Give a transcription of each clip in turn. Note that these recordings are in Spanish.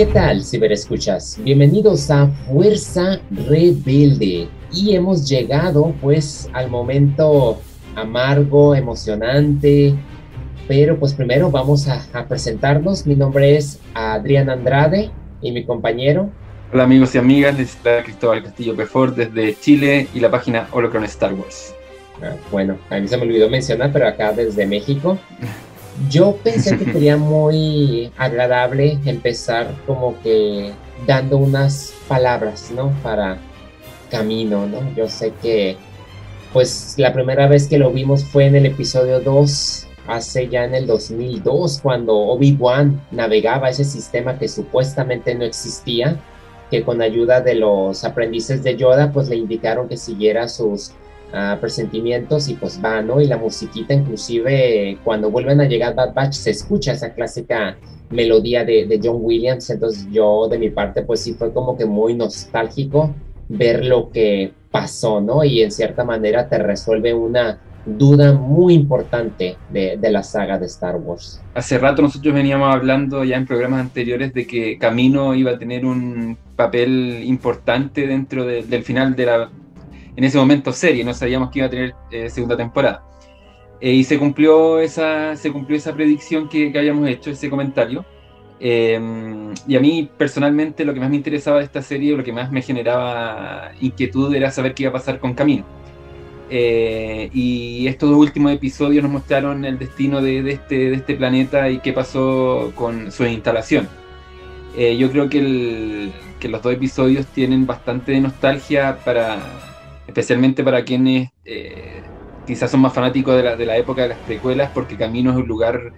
¿Qué tal, ciberescuchas? Bienvenidos a Fuerza Rebelde. Y hemos llegado pues al momento amargo, emocionante, pero pues primero vamos a, presentarnos. Mi nombre es Adrián Andrade y mi compañero. Hola amigos y amigas, les está Cristóbal Castillo Pefort desde Chile y la página Holocron Star Wars. Ah, bueno, a mí se me olvidó mencionar, pero acá desde México. Yo pensé que sería muy agradable empezar como que dando unas palabras, ¿no? Para camino, ¿no? Yo sé que, pues, la primera vez que lo vimos fue en el episodio 2, hace ya en el 2002, cuando Obi-Wan navegaba ese sistema que supuestamente no existía, que con ayuda de los aprendices de Yoda, pues le indicaron que siguiera sus presentimientos y pues va, ¿no? Y la musiquita inclusive cuando vuelven a llegar Bad Batch se escucha esa clásica melodía de, de, John Williams, entonces yo de mi parte pues sí fue como que muy nostálgico ver lo que pasó, ¿no? Y en cierta manera te resuelve una duda muy importante de, de, la saga de Star Wars. Hace rato nosotros veníamos hablando ya en programas anteriores de que Camino iba a tener un papel importante dentro del final de la, en ese momento serie, no sabíamos que iba a tener eh, segunda temporada. Eh, y se cumplió, esa, se cumplió esa predicción que, que habíamos hecho, ese comentario. Em, y a mí personalmente lo que más me interesaba de esta serie, lo que más me generaba inquietud era saber qué iba a pasar con Camino. Eh, y estos dos últimos episodios nos mostraron el destino de, de, este, de este planeta y qué pasó con su instalación. yo creo que, el, que los dos episodios tienen bastante de nostalgia para, especialmente para quienes eh, quizás son más fanáticos de la, de la época de las precuelas, porque Camino es un lugar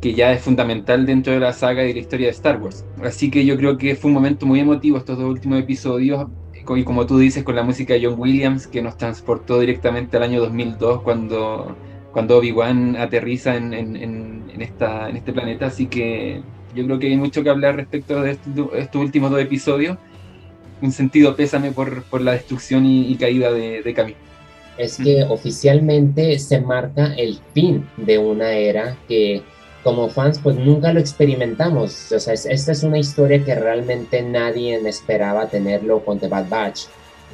que ya es fundamental dentro de la saga y la historia de Star Wars. Así que yo creo que fue un momento muy emotivo estos dos últimos episodios, y como tú dices, con la música de John Williams, que nos transportó directamente al año 2002, cuando, cuando Obi-Wan aterriza en, en, esta, en este planeta. Así que yo creo que hay mucho que hablar respecto de estos últimos dos episodios un sentido pésame por, por la destrucción y, caída de, de Camino. Es que oficialmente se marca el fin de una era que como fans pues nunca lo experimentamos. O sea, esta es una historia que realmente nadie esperaba tenerlo con The Bad Batch.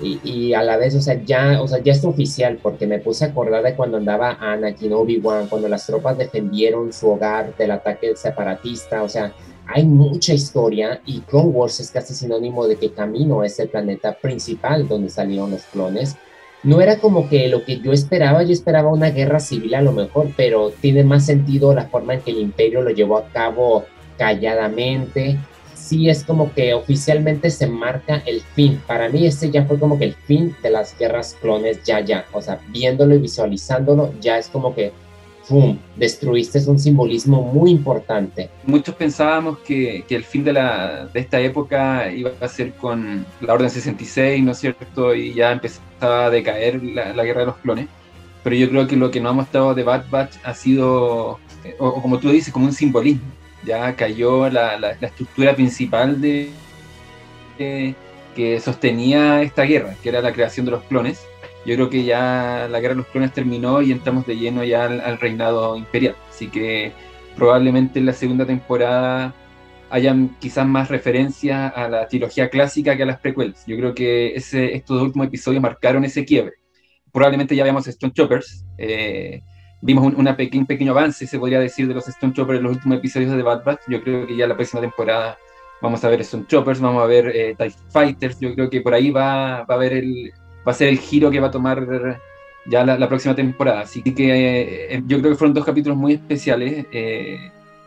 Y, y, a la vez, o sea, ya, o sea, ya es oficial, porque me puse a acordar de cuando andaba Anakin, Obi-Wan, cuando las tropas defendieron su hogar del ataque separatista, o sea, hay mucha historia y Clone Wars es casi sinónimo de que Camino es el planeta principal donde salieron los clones. No era como que lo que yo esperaba, yo esperaba una guerra civil a lo mejor, pero tiene más sentido la forma en que el imperio lo llevó a cabo calladamente. Sí es como que oficialmente se marca el fin. Para mí este ya fue como que el fin de las guerras clones, ya, ya. O sea, viéndolo y visualizándolo, ya es como que ¡pum! Destruiste es un simbolismo muy importante. Muchos pensábamos que, el fin de, esta época iba a ser con la Orden 66, ¿no es cierto? Y ya empezaba a decaer la, guerra de los clones. Pero yo creo que lo que nos ha mostrado de Bad Batch ha sido, o, como tú dices, como un simbolismo. Ya cayó la, estructura principal de, que sostenía esta guerra, que era la creación de los clones yo creo que ya la guerra de los clones terminó y entramos de lleno ya al, reinado imperial. Así que probablemente en la segunda temporada hayan quizás más referencias a la trilogía clásica que a las precuelas. Yo creo que ese, estos últimos episodios marcaron ese quiebre. Probablemente ya veamos Stone Choppers. Eh, vimos un una pequeño, avance, se podría decir, de los Stone Choppers en los últimos episodios de Bad Batch. Yo creo que ya la próxima temporada vamos a ver Stone Choppers, vamos a ver eh, TIE Fighters. Yo creo que por ahí va, va a haber el, va a ser el giro que va a tomar ya la, próxima temporada. Así que eh, yo creo que fueron dos capítulos muy especiales, eh,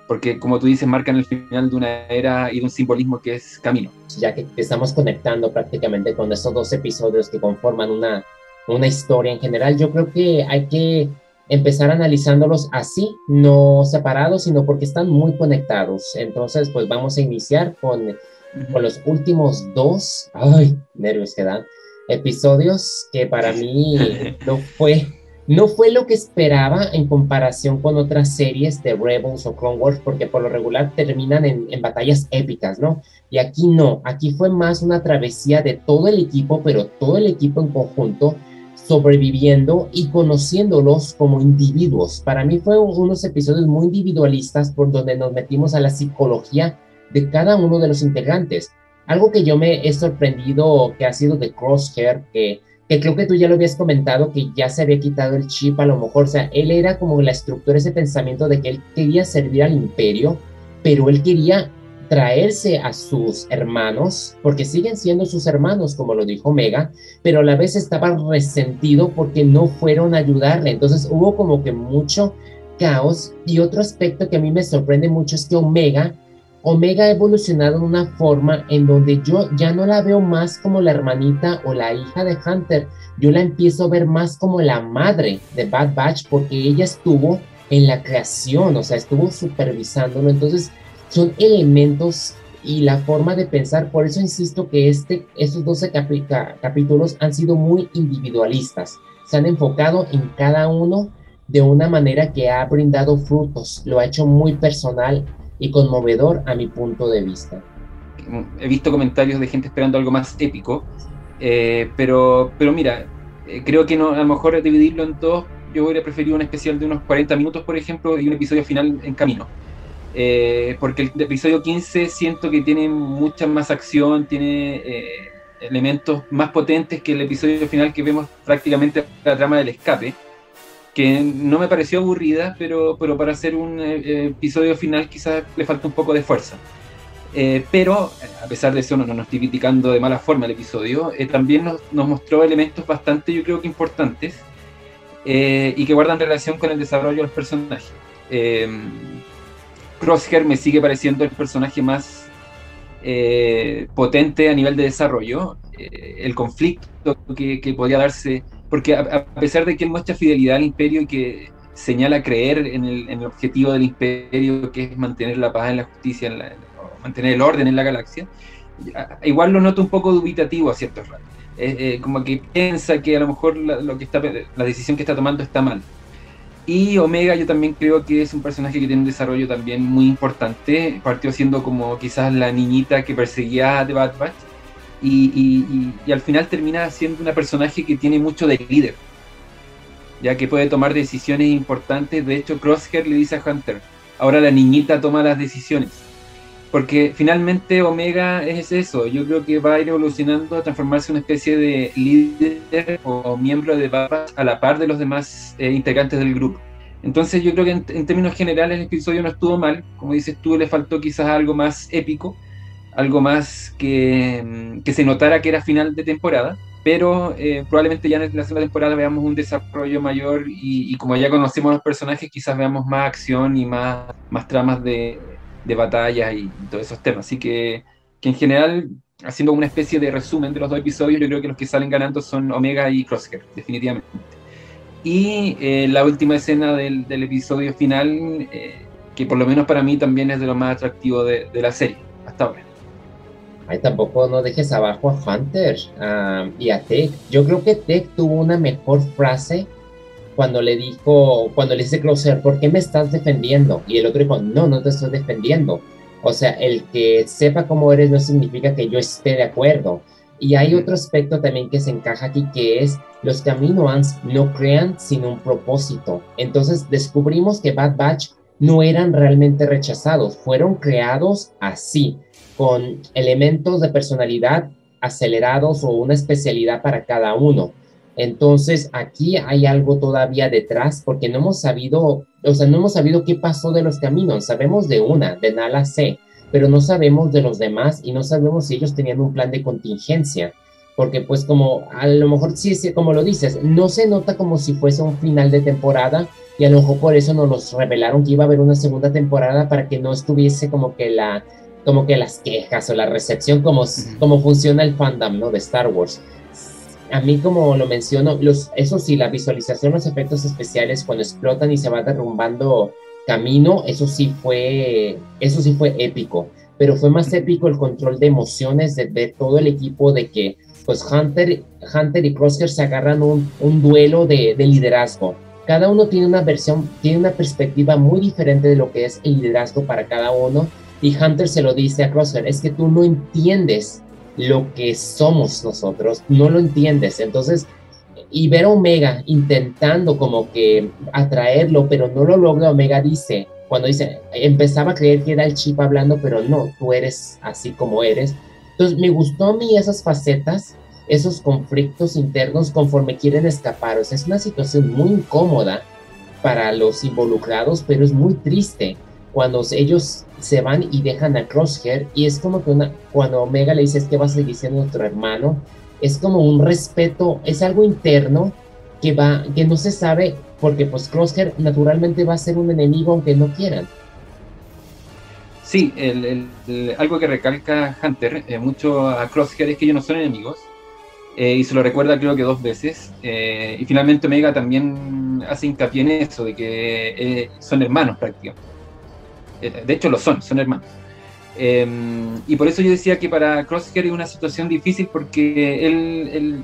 porque como tú dices, marcan el final de una era y de un simbolismo que es camino. Ya que estamos conectando prácticamente con estos dos episodios que conforman una, una historia en general, yo creo que hay que empezar analizándolos así, no separados, sino porque están muy conectados. Entonces, pues vamos a iniciar con, con los últimos dos, ay, nervios que dan, episodios que para mí no fue, no fue lo que esperaba en comparación con otras series de Rebels o Clone Wars, porque por lo regular terminan en, en batallas épicas, ¿no? Y aquí no, aquí fue más una travesía de todo el equipo, pero todo el equipo en conjunto sobreviviendo y conociéndolos como individuos. Para mí fue unos episodios muy individualistas por donde nos metimos a la psicología de cada uno de los integrantes. Algo que yo me he sorprendido que ha sido de Crosshair, que, que creo que tú ya lo habías comentado, que ya se había quitado el chip a lo mejor, o sea, él era como la estructura, ese pensamiento de que él quería servir al imperio, pero él quería traerse a sus hermanos, porque siguen siendo sus hermanos, como lo dijo Omega, pero a la vez estaba resentido porque no fueron a ayudarle. Entonces hubo como que mucho caos. Y otro aspecto que a mí me sorprende mucho es que Omega, Omega ha evolucionado de una forma en donde yo ya no la veo más como la hermanita o la hija de Hunter, yo la empiezo a ver más como la madre de Bad Batch porque ella estuvo en la creación, o sea, estuvo supervisándolo. Entonces, son elementos y la forma de pensar. Por eso insisto que este, estos 12 capítulos han sido muy individualistas. Se han enfocado en cada uno de una manera que ha brindado frutos. Lo ha hecho muy personal y conmovedor a mi punto de vista. He visto comentarios de gente esperando algo más épico, eh, pero, pero mira, eh, creo que no, a lo mejor dividirlo en dos, yo hubiera preferido un especial de unos 40 minutos, por ejemplo, y un episodio final en camino. Eh, porque el episodio 15 siento que tiene mucha más acción, tiene eh, elementos más potentes que el episodio final que vemos prácticamente la trama del escape, que no me pareció aburrida, pero, pero para hacer un eh, episodio final quizás le falta un poco de fuerza. pero a pesar de eso, no, nos estoy criticando de mala forma el episodio, también nos, nos, mostró elementos bastante, yo creo que importantes, y que guardan relación con el desarrollo de los personajes. Crosshair me sigue pareciendo el personaje más eh, potente a nivel de desarrollo. Eh, el conflicto que, que, podría darse, porque a, pesar de que él muestra fidelidad al imperio y que señala creer en el, objetivo del imperio, que es mantener la paz en la justicia, mantener el orden en la galaxia, igual lo noto un poco dubitativo a ciertos ratos. Eh, como que piensa que a lo mejor lo que está, la decisión que está tomando está mal. Y Omega yo también creo que es un personaje que tiene un desarrollo también muy importante. Partió siendo como quizás la niñita que perseguía a The Bad Batch. Y, al final termina siendo una personaje que tiene mucho de líder. Ya que puede tomar decisiones importantes. De hecho, Crosshair le dice a Hunter, ahora la niñita toma las decisiones. Porque finalmente Omega es eso, yo creo que va a ir evolucionando a transformarse en una especie de líder o miembro de Batch a la par de los demás eh, integrantes del grupo. Entonces yo creo que en, términos generales el episodio no estuvo mal, como dices tú, le faltó quizás algo más épico, algo más que, mm, que se notara que era final de temporada, pero eh, probablemente ya en la segunda temporada veamos un desarrollo mayor y, y, como ya conocemos los personajes, quizás veamos más acción y más, más tramas de, de batallas y, todos esos temas. Así que, que en general, haciendo una especie de resumen de los dos episodios, yo creo que los que salen ganando son Omega y Crosshair, definitivamente. Y eh, la última escena del, del episodio final, eh, que por lo menos para mí también es de lo más atractivo de, de la serie, hasta ahora. Ay, tampoco no dejes abajo a Hunter y a Tech. Yo creo que Tech tuvo una mejor frase cuando le dijo, cuando le dice Crosser, ¿por qué me estás defendiendo? Y el otro dijo, no, no te estoy defendiendo. O sea, el que sepa cómo eres no significa que yo esté de acuerdo. Y hay otro aspecto también que se encaja aquí, que es los Caminoans no crean sin un propósito. Entonces descubrimos que Bad Batch no eran realmente rechazados, fueron creados así, con elementos de personalidad acelerados o una especialidad para cada uno. Entonces, aquí hay algo todavía detrás porque no hemos sabido, o sea, no hemos sabido qué pasó de los caminos. Sabemos de una, de Nala C, pero no sabemos de los demás y no sabemos si ellos tenían un plan de contingencia. Porque pues como a lo mejor sí, sí, como lo dices, no se nota como si fuese un final de temporada y a lo mejor por eso nos los revelaron que iba a haber una segunda temporada para que no estuviese como que la como que las quejas o la recepción como, como funciona el fandom, ¿no? De Star Wars. A mí como lo menciono, los, eso sí, la visualización, los efectos especiales cuando explotan y se va derrumbando camino, eso sí fue, eso sí fue épico, pero fue más épico el control de emociones de ver todo el equipo de que pues Hunter, Hunter y Crosshair se agarran un, un duelo de, de, liderazgo. Cada uno tiene una versión, tiene una perspectiva muy diferente de lo que es el liderazgo para cada uno. Y Hunter se lo dice a Crosshair, es que tú no entiendes lo que somos nosotros, no lo entiendes. Entonces, y ver a Omega intentando como que atraerlo, pero no lo logra, Omega dice, cuando dice, empezaba a creer que era el chip hablando, pero no, tú eres así como eres. Entonces me gustó a mí esas facetas, esos conflictos internos conforme quieren escapar. Es una situación muy incómoda para los involucrados, pero es muy triste cuando ellos se van y dejan a Crosshair y es como que una, cuando Omega le dice es que va a seguir siendo nuestro hermano, es como un respeto, es algo interno que va, que no se sabe, porque pues Crosshair naturalmente va a ser un enemigo aunque no quieran. Sí, algo que recalca Hunter eh, mucho a Crosshair es que ellos no son enemigos, eh, y se lo recuerda creo que dos veces, eh, y finalmente Omega también hace hincapié en eso, de que son hermanos prácticamente. de hecho lo son, son hermanos. Em, y por eso yo decía que para Crosshair es una situación difícil porque él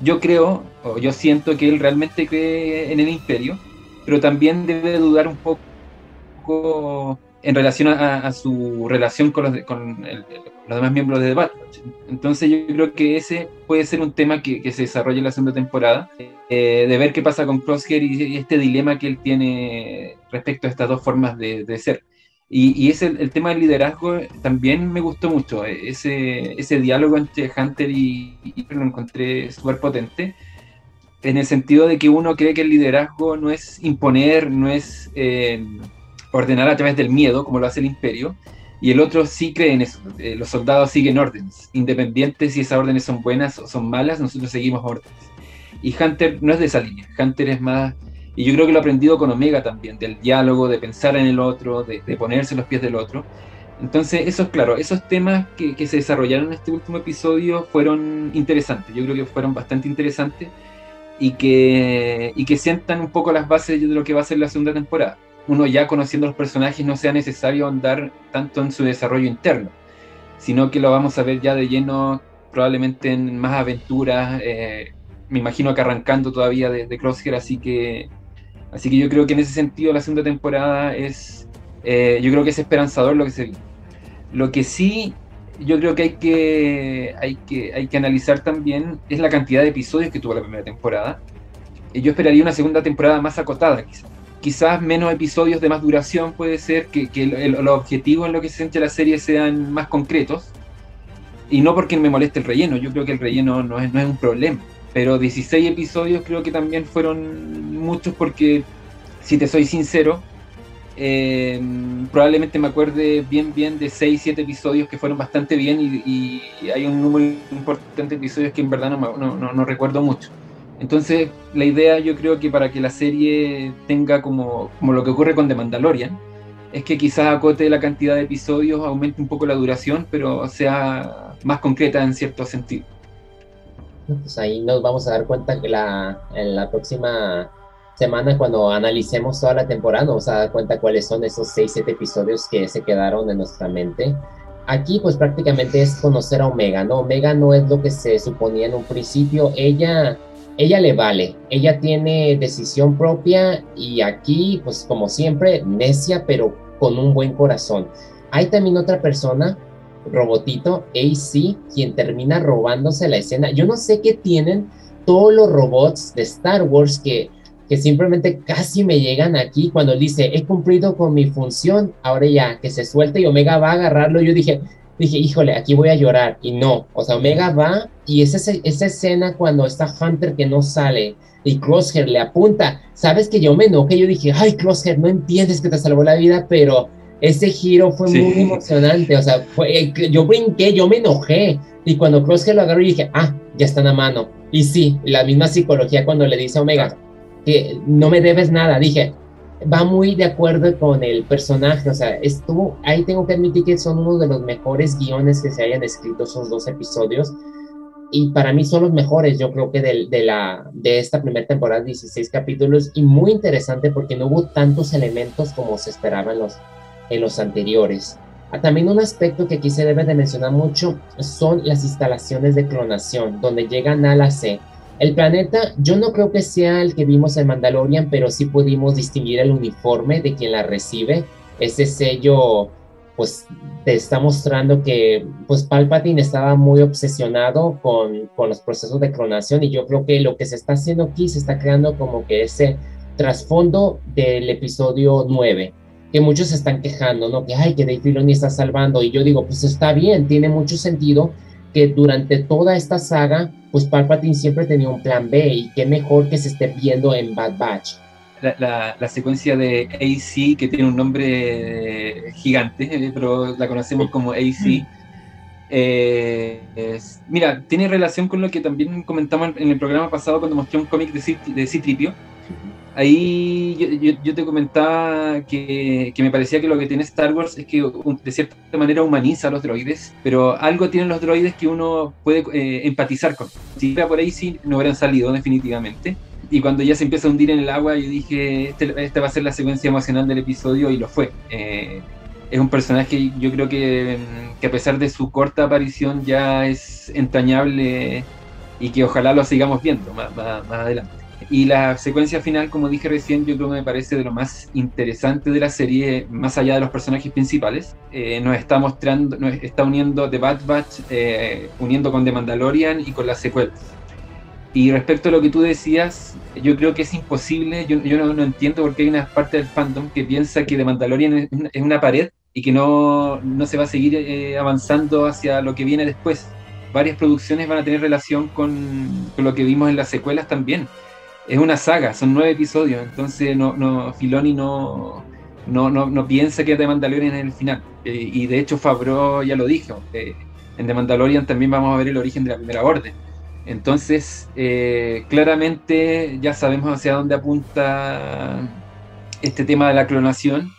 yo creo, o yo siento que él realmente cree en el imperio, pero también debe dudar un poco en relación a, su relación con, los, con los, demás miembros de The Bad Entonces yo creo que ese puede ser un tema que, se desarrolla en la segunda temporada, eh, de ver qué pasa con Crosshair y, este dilema que él tiene respecto a estas dos formas de ser. Y, ese, el tema del liderazgo también me gustó mucho. Ese, ese diálogo entre Hunter y, lo encontré súper potente. En el sentido de que uno cree que el liderazgo no es imponer, no es eh, ordenar a través del miedo, como lo hace el imperio. Y el otro sí cree en eso. Eh, los soldados siguen órdenes. Independientes si esas órdenes son buenas o son malas, nosotros seguimos órdenes. Y Hunter no es de esa línea. Hunter es más y yo creo que lo he aprendido con Omega también, del diálogo, de pensar en el otro, de, ponerse los pies del otro. Entonces, eso es claro, esos temas que, se desarrollaron en este último episodio fueron interesantes, yo creo que fueron bastante interesantes y que, y que sientan un poco las bases de lo que va a ser la segunda temporada. Uno ya conociendo los personajes no sea necesario andar tanto en su desarrollo interno, sino que lo vamos a ver ya de lleno probablemente en más aventuras, eh, me imagino que arrancando todavía de, de Crosshair, así que Así que yo creo que en ese sentido la segunda temporada es, eh, yo creo que es esperanzador lo que se. Lo que sí yo creo que hay que, hay que hay que analizar también es la cantidad de episodios que tuvo la primera temporada. Yo esperaría una segunda temporada más acotada, quizás. Quizás menos episodios de más duración puede ser, que, que los objetivos en lo que se centra la serie sean más concretos. Y no porque me moleste el relleno, yo creo que el relleno no es, no es un problema pero 16 episodios creo que también fueron muchos porque, si te soy sincero, eh, probablemente me acuerde bien bien de 6, 7 episodios que fueron bastante bien y, hay un número importante de episodios que en verdad no, no, no, recuerdo mucho. Entonces, la idea yo creo que para que la serie tenga como, como lo que ocurre con The Mandalorian, es que quizás acote la cantidad de episodios, aumente un poco la duración, pero sea más concreta en cierto sentido. Pues ahí nos vamos a dar cuenta que la, en la próxima semana, cuando analicemos toda la temporada, nos vamos a dar cuenta cuáles son esos 6, 7 episodios que se quedaron en nuestra mente. Aquí, pues prácticamente es conocer a Omega, ¿no? Omega no es lo que se suponía en un principio. Ella, ella le vale, ella tiene decisión propia y aquí, pues como siempre, necia, pero con un buen corazón. Hay también otra persona robotito AC, quien termina robándose la escena. Yo no sé qué tienen todos los robots de Star Wars que, que simplemente casi me llegan aquí cuando dice, he cumplido con mi función, ahora ya, que se suelte y Omega va a agarrarlo. Yo dije, dije, híjole, aquí voy a llorar. Y no, o sea, Omega va y esa, esa escena cuando está Hunter que no sale y Crosshair le apunta. Sabes que yo me enojé, yo dije, ay, Crosshair, no entiendes que te salvó la vida, pero ese giro fue muy emocionante, o sea, fue, eh, yo brinqué, yo me enojé, y cuando Crosshair lo agarró, dije, ah, ya están a mano. Y sí, la misma psicología cuando le dice a Omega que no me debes nada, dije, va muy de acuerdo con el personaje, o sea, estuvo, ahí tengo que admitir que son uno de los mejores guiones que se hayan escrito esos dos episodios, y para mí son los mejores, yo creo que de, de, la, de esta primera temporada, 16 capítulos, y muy interesante porque no hubo tantos elementos como se esperaban los, en los anteriores. Ah, también un aspecto que aquí se debe de mencionar mucho son las instalaciones de clonación, donde llegan a la C. El planeta, yo no creo que sea el que vimos en Mandalorian, pero sí pudimos distinguir el uniforme de quien la recibe. Ese sello, pues, te está mostrando que, pues, Palpatine estaba muy obsesionado con, con los procesos de clonación y yo creo que lo que se está haciendo aquí se está creando como que ese trasfondo del episodio 9 que muchos se están quejando, ¿no? Que, ay, que Dave Filoni está salvando. Y yo digo, pues está bien, tiene mucho sentido que durante toda esta saga, pues Palpatine siempre tenía un plan B y qué mejor que se esté viendo en Bad Batch. La, la, secuencia de AC, que tiene un nombre gigante, eh, pero la conocemos como AC. Eh, mira, tiene relación con lo que también comentamos en el programa pasado cuando mostré un cómic de, de Citripio, ahí yo, te comentaba que, me parecía que lo que tiene Star Wars es que de cierta manera humaniza a los droides, pero algo tienen los droides que uno puede eh, empatizar con. Si fuera por ahí, sí, no hubieran salido definitivamente. Y cuando ya se empieza a hundir en el agua, yo dije, este, esta va a ser la secuencia emocional del episodio y lo fue. Eh, es un personaje, yo creo que, a pesar de su corta aparición ya es entrañable y que ojalá lo sigamos viendo más adelante. Y la secuencia final, como dije recién, yo creo que me parece de lo más interesante de la serie, más allá de los personajes principales. Eh, nos está mostrando, nos está uniendo The Bad Batch, eh, uniendo con The Mandalorian y con las secuelas. Y respecto a lo que tú decías, yo creo que es imposible, yo, yo no, entiendo por qué hay una parte del fandom que piensa que The Mandalorian es una, pared y que no, no, se va a seguir eh, avanzando hacia lo que viene después. Varias producciones van a tener relación con, con lo que vimos en las secuelas también es una saga, son nueve episodios, entonces no, no, Filoni no, no, no, piensa que The Mandalorian es el final. Eh, y de hecho Fabro ya lo dijo, eh, en The Mandalorian también vamos a ver el origen de la primera orden. Entonces, eh, claramente ya sabemos hacia dónde apunta este tema de la clonación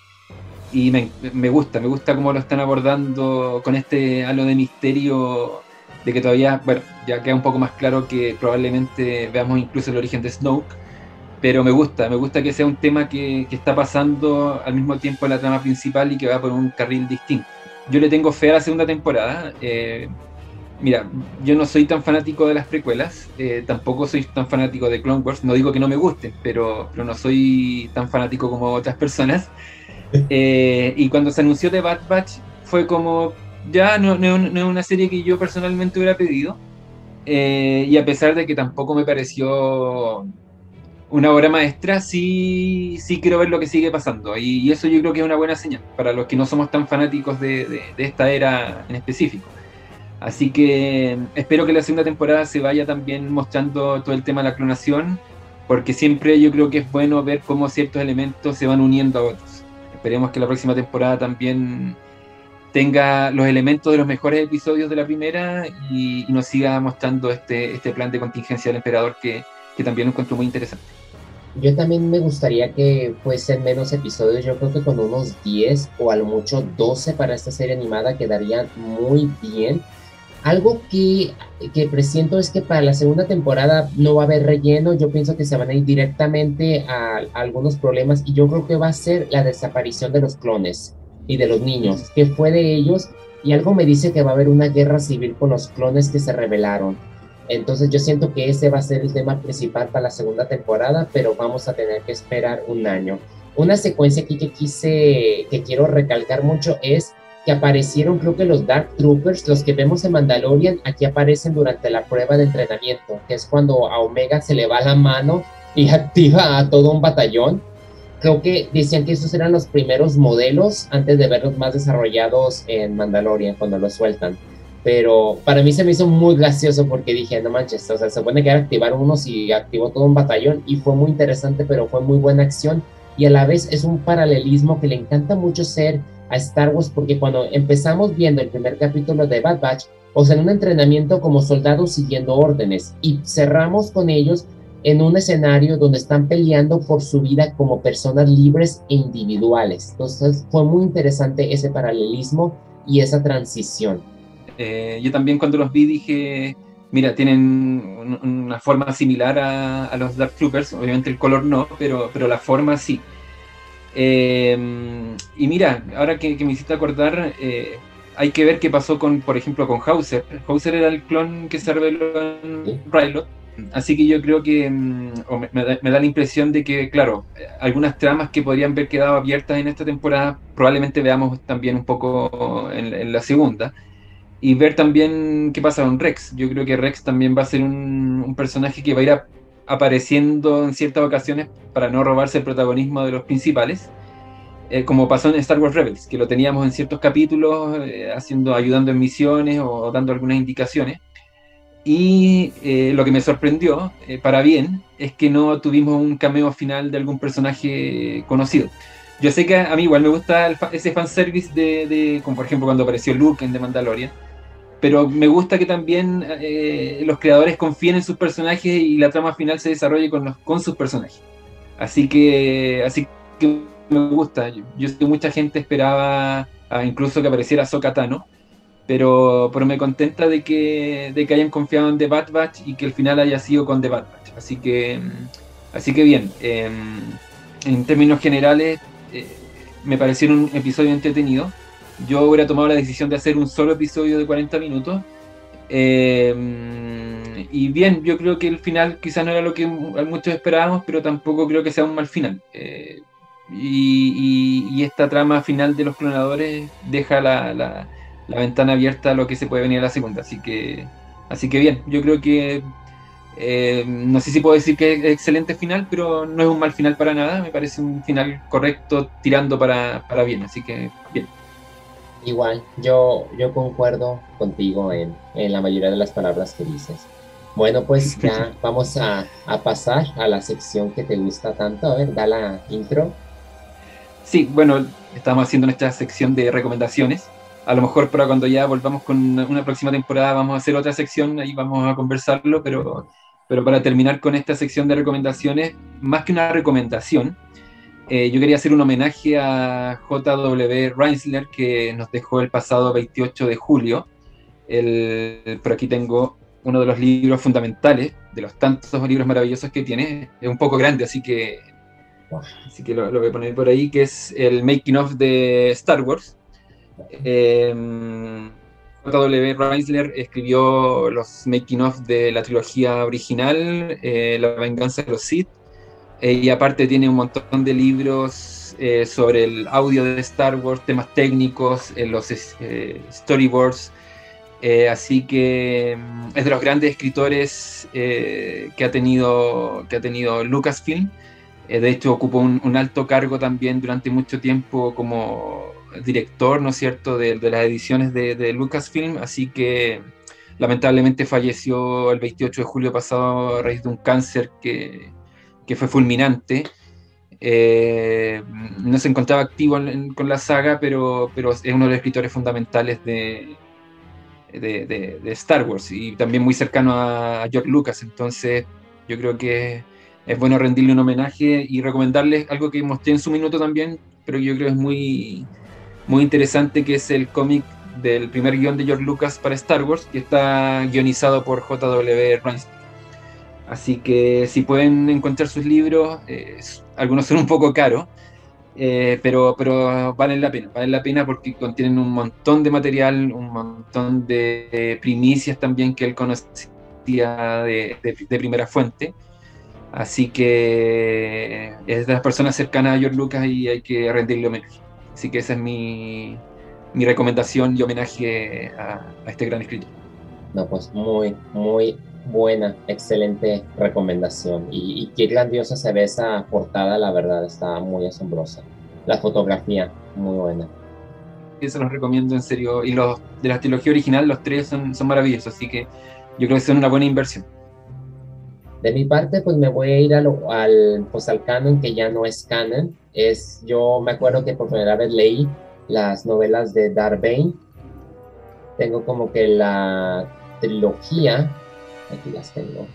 y me, me gusta, me gusta cómo lo están abordando con este halo de misterio de que todavía, bueno, ya queda un poco más claro que probablemente veamos incluso el origen de Snoke, pero me gusta, me gusta que sea un tema que, está pasando al mismo tiempo en la trama principal y que va por un carril distinto. Yo le tengo fe a la segunda temporada. Eh, mira, yo no soy tan fanático de las precuelas, eh, tampoco soy tan fanático de Clone Wars, no digo que no me gusten, pero, pero no soy tan fanático como otras personas. Eh, y cuando se anunció The Bad Batch fue como, ya no, es una serie que yo personalmente hubiera pedido. Eh, y a pesar de que tampoco me pareció una obra maestra, sí, sí quiero ver lo que sigue pasando. Y, eso yo creo que es una buena señal para los que no somos tan fanáticos de, esta era en específico. Así que espero que la segunda temporada se vaya también mostrando todo el tema de la clonación, porque siempre yo creo que es bueno ver cómo ciertos elementos se van uniendo a otros. Esperemos que la próxima temporada también tenga los elementos de los mejores episodios de la primera y, nos siga mostrando este, este plan de contingencia del emperador que, que también lo encuentro muy interesante. Yo también me gustaría que fuesen menos episodios, yo creo que con unos 10 o a lo mucho 12 para esta serie animada quedaría muy bien. Algo que, que presiento es que para la segunda temporada no va a haber relleno, yo pienso que se van a ir directamente a, a algunos problemas y yo creo que va a ser la desaparición de los clones y de los niños, que fue de ellos, y algo me dice que va a haber una guerra civil con los clones que se rebelaron. Entonces yo siento que ese va a ser el tema principal para la segunda temporada, pero vamos a tener que esperar un año. Una secuencia aquí que quise, que quiero recalcar mucho es que aparecieron creo que los Dark Troopers, los que vemos en Mandalorian, aquí aparecen durante la prueba de entrenamiento, que es cuando a Omega se le va la mano y activa a todo un batallón creo que decían que esos eran los primeros modelos antes de verlos más desarrollados en Mandalorian cuando los sueltan. Pero para mí se me hizo muy gracioso porque dije, no manches, o sea, se puede que activar unos y activó todo un batallón y fue muy interesante, pero fue muy buena acción y a la vez es un paralelismo que le encanta mucho ser a Star Wars porque cuando empezamos viendo el primer capítulo de Bad Batch, o sea, en un entrenamiento como soldados siguiendo órdenes y cerramos con ellos en un escenario donde están peleando por su vida como personas libres e individuales. Entonces fue muy interesante ese paralelismo y esa transición. Eh, yo también cuando los vi dije, mira, tienen una forma similar a, los Dark Troopers, obviamente el color no, pero, pero la forma sí. Em, y mira, ahora que, me hiciste acordar, eh, hay que ver qué pasó con, por ejemplo, con Hauser. Hauser era el clon que se reveló en Rylot Así que yo creo que mm, me, da, la impresión de que, claro, algunas tramas que podrían haber quedado abiertas en esta temporada, probablemente veamos también un poco en, la segunda. Y ver también qué pasa con Rex. Yo creo que Rex también va a ser un, personaje que va a ir apareciendo en ciertas ocasiones para no robarse el protagonismo de los principales. eh, como pasó en Star Wars Rebels, que lo teníamos en ciertos capítulos, eh, haciendo, ayudando en misiones o dando algunas indicaciones. Y eh, lo que me sorprendió, para bien, es que no tuvimos un cameo final de algún personaje conocido. Yo sé que a mí igual me gusta ese fanservice de, de, como por ejemplo cuando apareció Luke en The Mandalorian, pero me gusta que también los creadores confíen en sus personajes y la trama final se desarrolle con, los, con sus personajes. Así que, así que me gusta. Yo, sé que mucha gente esperaba incluso que apareciera Sokatano, pero, pero me contenta de que, de que hayan confiado en The Bad Batch y que el final haya sido con The Bad Batch. Así que, así que bien, em, en términos generales, eh, me pareció un episodio entretenido. Yo hubiera tomado la decisión de hacer un solo episodio de 40 minutos. Em, y bien, yo creo que el final quizás no era lo que muchos esperábamos, pero tampoco creo que sea un mal final. Eh, y, esta trama final de los clonadores deja la, ventana abierta a lo que se puede venir a la segunda. Así que, así que bien, yo creo que eh, no sé si puedo decir que es excelente final, pero no es un mal final para nada. Me parece un final correcto tirando para, para bien. Así que bien. Igual, yo, yo concuerdo contigo en, en la mayoría de las palabras que dices. Bueno, pues ya vamos a, a, pasar a la sección que te gusta tanto. A ver, da la intro. Sí, bueno, estamos haciendo nuestra sección de recomendaciones. A lo mejor para cuando ya volvamos con una próxima temporada vamos a hacer otra sección, ahí vamos a conversarlo, pero, pero para terminar con esta sección de recomendaciones, más que una recomendación, eh, yo quería hacer un homenaje a J.W. Reinsler que nos dejó el pasado 28 de julio. El, por aquí tengo uno de los libros fundamentales, de los tantos libros maravillosos que tiene. Es un poco grande, así que Así que lo, voy a poner por ahí, que es el making of de Star Wars. Em, J.W. Reisler escribió los making of de la trilogía original, eh, La venganza de los Sith, eh, y aparte tiene un montón de libros eh, sobre el audio de Star Wars, temas técnicos, los storyboards. así que em, es de los grandes escritores que, ha tenido, que ha tenido Lucasfilm. De hecho, ocupó un, alto cargo también durante mucho tiempo como director, ¿no es cierto?, de, las ediciones de, Lucasfilm, así que lamentablemente falleció el 28 de julio pasado a raíz de un cáncer que, fue fulminante. Eh, no se encontraba activo con la saga, pero, pero es uno de los escritores fundamentales de, de, Star Wars y también muy cercano a George Lucas. Entonces, yo creo que es bueno rendirle un homenaje y recomendarles algo que mostré en su minuto también, pero yo creo que es muy, muy interesante, que es el cómic del primer guion de George Lucas para Star Wars, que está guionizado por J.W. Reinsler. Así que si pueden encontrar sus libros, eh, algunos son un poco caros, eh, pero, pero valen la pena, valen la pena porque contienen un montón de material, un montón de primicias también que él conocía de, de primera fuente. Así que es de las personas cercanas a George Lucas y hay que rendirle homenaje. Así que esa es mi, mi recomendación y homenaje a, este gran escritor. No, pues muy, muy buena, excelente recomendación. Y, qué grandiosa se ve esa portada, la verdad, está muy asombrosa. La fotografía, muy buena. Eso los recomiendo en serio. Y los de la trilogía original, los tres son, son maravillosos, así que yo creo que son una buena inversión. De mi parte, pues me voy a ir al, pues, canon que ya no es canon. Es, yo me acuerdo que por primera vez leí las novelas de Darbain. Tengo como que la trilogía, aquí las tengo.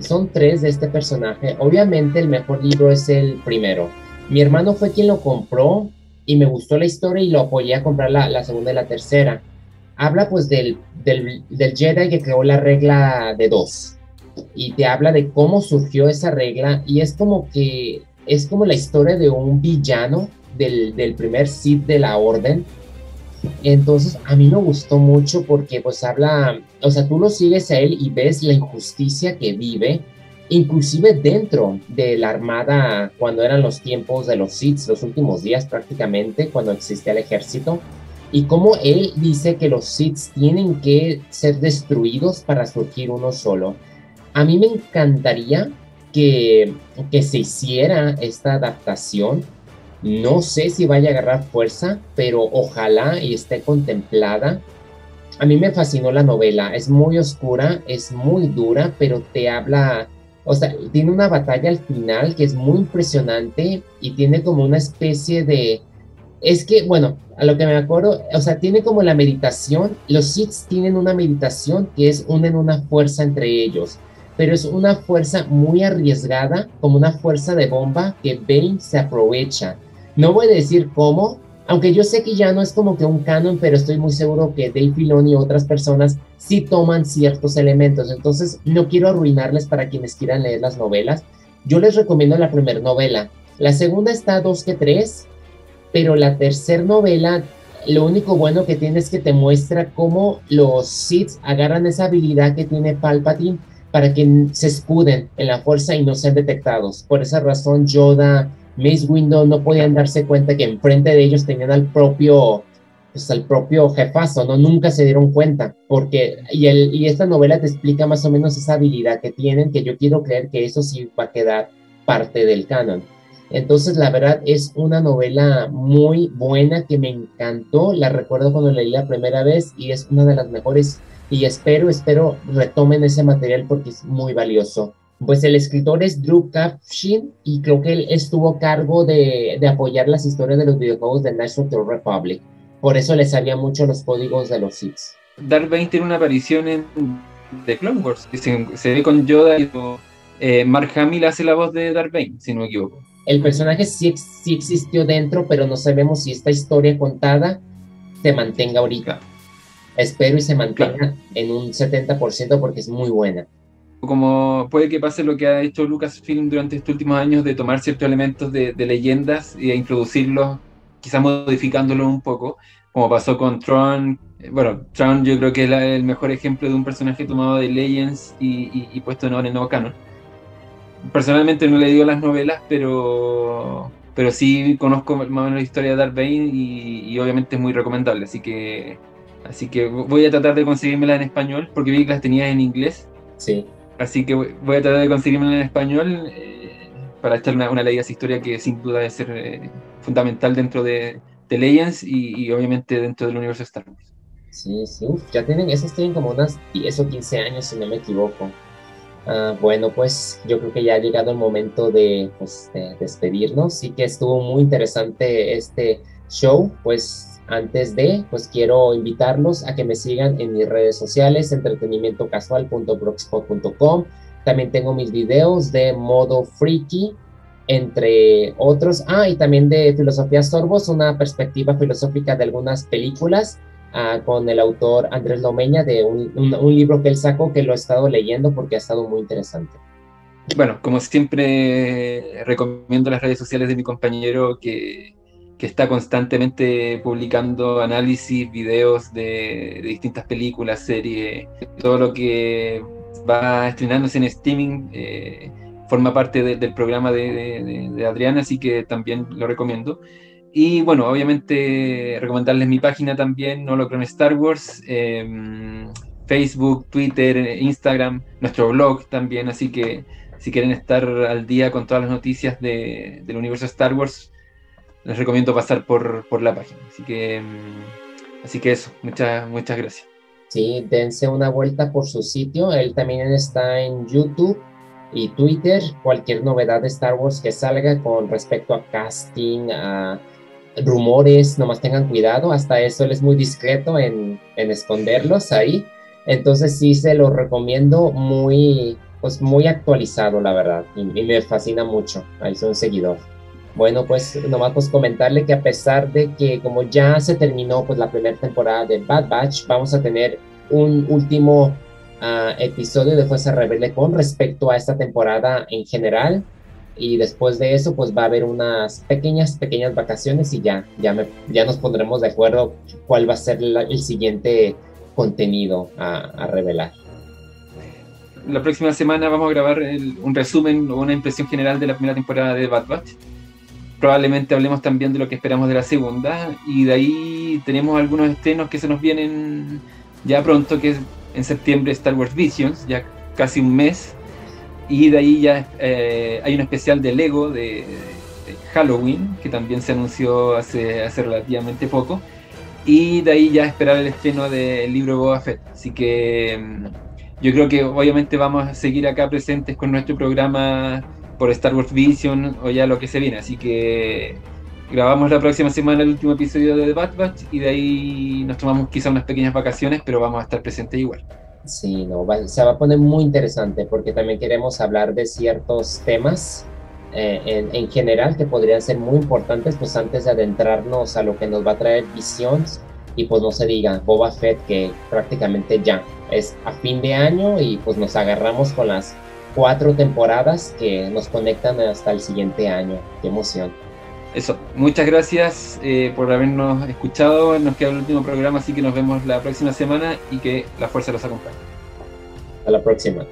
Son tres de este personaje. Obviamente el mejor libro es el primero. Mi hermano fue quien lo compró y me gustó la historia y lo apoyé a comprar la, la segunda y la tercera. Habla pues del, del, del Jedi que creó la regla de dos y te habla de cómo surgió esa regla y es como que es como la historia de un villano del, del primer Sith de la orden. Entonces a mí me gustó mucho porque pues habla, o sea, tú lo sigues a él y ves la injusticia que vive, inclusive dentro de la armada cuando eran los tiempos de los Sith, los últimos días prácticamente, cuando existía el ejército, y cómo él dice que los Sith tienen que ser destruidos para surgir uno solo. A mí me encantaría que, que se hiciera esta adaptación. No sé si vaya a agarrar fuerza, pero ojalá y esté contemplada. A mí me fascinó la novela, es muy oscura, es muy dura, pero te habla, o sea, tiene una batalla al final que es muy impresionante y tiene como una especie de, es que, bueno, a lo que me acuerdo, o sea, tiene como la meditación, los Sith tienen una meditación que es unen una fuerza entre ellos, pero es una fuerza muy arriesgada, como una fuerza de bomba que Bane se aprovecha. No voy a decir cómo, aunque yo sé que ya no es como que un canon, pero estoy muy seguro que Dave Filoni y otras personas sí toman ciertos elementos. Entonces, no quiero arruinarles para quienes quieran leer las novelas. Yo les recomiendo la primera novela. La segunda está dos que tres, pero la tercera novela, lo único bueno que tiene es que te muestra cómo los Sith agarran esa habilidad que tiene Palpatine para que se escuden en la fuerza y no sean detectados. Por esa razón, Yoda Mace Window no podían darse cuenta que enfrente de ellos tenían al propio, pues al propio jefazo, ¿no? Nunca se dieron cuenta, porque, y, el, y esta novela te explica más o menos esa habilidad que tienen, que yo quiero creer que eso sí va a quedar parte del canon. Entonces, la verdad es una novela muy buena que me encantó, la recuerdo cuando leí la primera vez y es una de las mejores y espero, espero retomen ese material porque es muy valioso pues el escritor es Drew Kapshin y creo que él estuvo a cargo de, apoyar las historias de los videojuegos de National Republic. Por eso le sabía mucho los códigos de los Sith. Darth tiene una aparición en The Clone Wars, que se, ve con Yoda y eh, Mark Hamill hace la voz de Darth si no me equivoco. El personaje sí, sí existió dentro, pero no sabemos si esta historia contada se mantenga ahorita. Espero y se mantenga en un 70% porque es muy buena como puede que pase lo que ha hecho Lucasfilm durante estos últimos años de tomar ciertos elementos de, leyendas y introducirlos, quizás modificándolos un poco, como pasó con Tron. Bueno, Tron yo creo que es el mejor ejemplo de un personaje tomado de Legends y, puesto en orden nuevo canon. Personalmente no he leído las novelas, pero, pero sí conozco más o menos la historia de Darth Bane y, y obviamente es muy recomendable, así que, así que voy a tratar de conseguírmela en español porque vi que las tenía en inglés. Sí. Así que voy a tratar de conseguirme en español eh, para echar una, una ley a esa historia que sin duda debe ser eh, fundamental dentro de, de Legends y, obviamente dentro del universo Star Wars. Sí, sí, ya tienen, esos tienen como unas 10 o 15 años si no me equivoco. Ah, bueno, pues yo creo que ya ha llegado el momento de, pues, de despedirnos. Sí que estuvo muy interesante este show, pues antes de, pues quiero invitarlos a que me sigan en mis redes sociales, entretenimientocasual.blogspot.com. También tengo mis videos de modo freaky, entre otros. Ah, y también de Filosofía Sorbos, una perspectiva filosófica de algunas películas ah, con el autor Andrés Lomeña de un, un libro que él sacó que lo he estado leyendo porque ha estado muy interesante. Bueno, como siempre, recomiendo las redes sociales de mi compañero que que está constantemente publicando análisis, videos de, distintas películas, series, todo lo que va estrenándose en streaming eh, forma parte del programa de, de, Adriana, así que también lo recomiendo. Y bueno, obviamente recomendarles mi página también, Holocron Star Wars, em, Facebook, Twitter, Instagram, nuestro blog también, así que si quieren estar al día con todas las noticias del universo Star Wars, les recomiendo pasar por, por la página. Así que, mm, así que eso, muchas, muchas gracias. Sí, dense una vuelta por su sitio. Él también está en YouTube y Twitter. Cualquier novedad de Star Wars que salga con respecto a casting, a rumores, nomás tengan cuidado. Hasta eso él es muy discreto en, en esconderlos ahí. Entonces sí se lo recomiendo muy, pues muy actualizado, la verdad. Y, y me fascina mucho. Ahí soy un seguidor. Bueno, pues nomás pues comentarle que a pesar de que como ya se terminó pues la primera temporada de Bad Batch, vamos a tener un último ah, episodio de Fuerza Rebelde con respecto a esta temporada en general. Y después de eso pues va a haber unas pequeñas, pequeñas vacaciones y ya, ya, me, ya nos pondremos de acuerdo cuál va a ser el siguiente contenido a, revelar la próxima semana vamos a grabar un resumen o una impresión general de la primera temporada de Bad Batch probablemente hablemos también de lo que esperamos de la segunda y de ahí tenemos algunos estrenos que se nos vienen ya pronto, que es en septiembre Star Wars Visions, ya casi un mes, y de ahí ya eh, hay un especial de Lego, de, Halloween, que también se anunció hace, hace relativamente poco. Y de ahí ya esperar el estreno del libro Boba Fett. Así que mm, yo creo que obviamente vamos a seguir acá presentes con nuestro programa por Star Wars Vision o ya lo que se viene. Así que grabamos la próxima semana el último episodio de The Bad y de ahí nos tomamos quizá unas pequeñas vacaciones, pero vamos a estar presentes igual. Sí, no, se va a poner muy interesante porque también queremos hablar de ciertos temas eh, en, en, general que podrían ser muy importantes, pues antes de adentrarnos a lo que nos va a traer Visions y pues no se diga Boba Fett que prácticamente ya es a fin de año y pues nos agarramos con las cuatro temporadas que nos conectan hasta el siguiente año. Qué emoción. Eso, muchas gracias eh, por habernos escuchado. Nos queda el último programa, así que nos vemos la próxima semana y que la fuerza los acompañe. Hasta la próxima.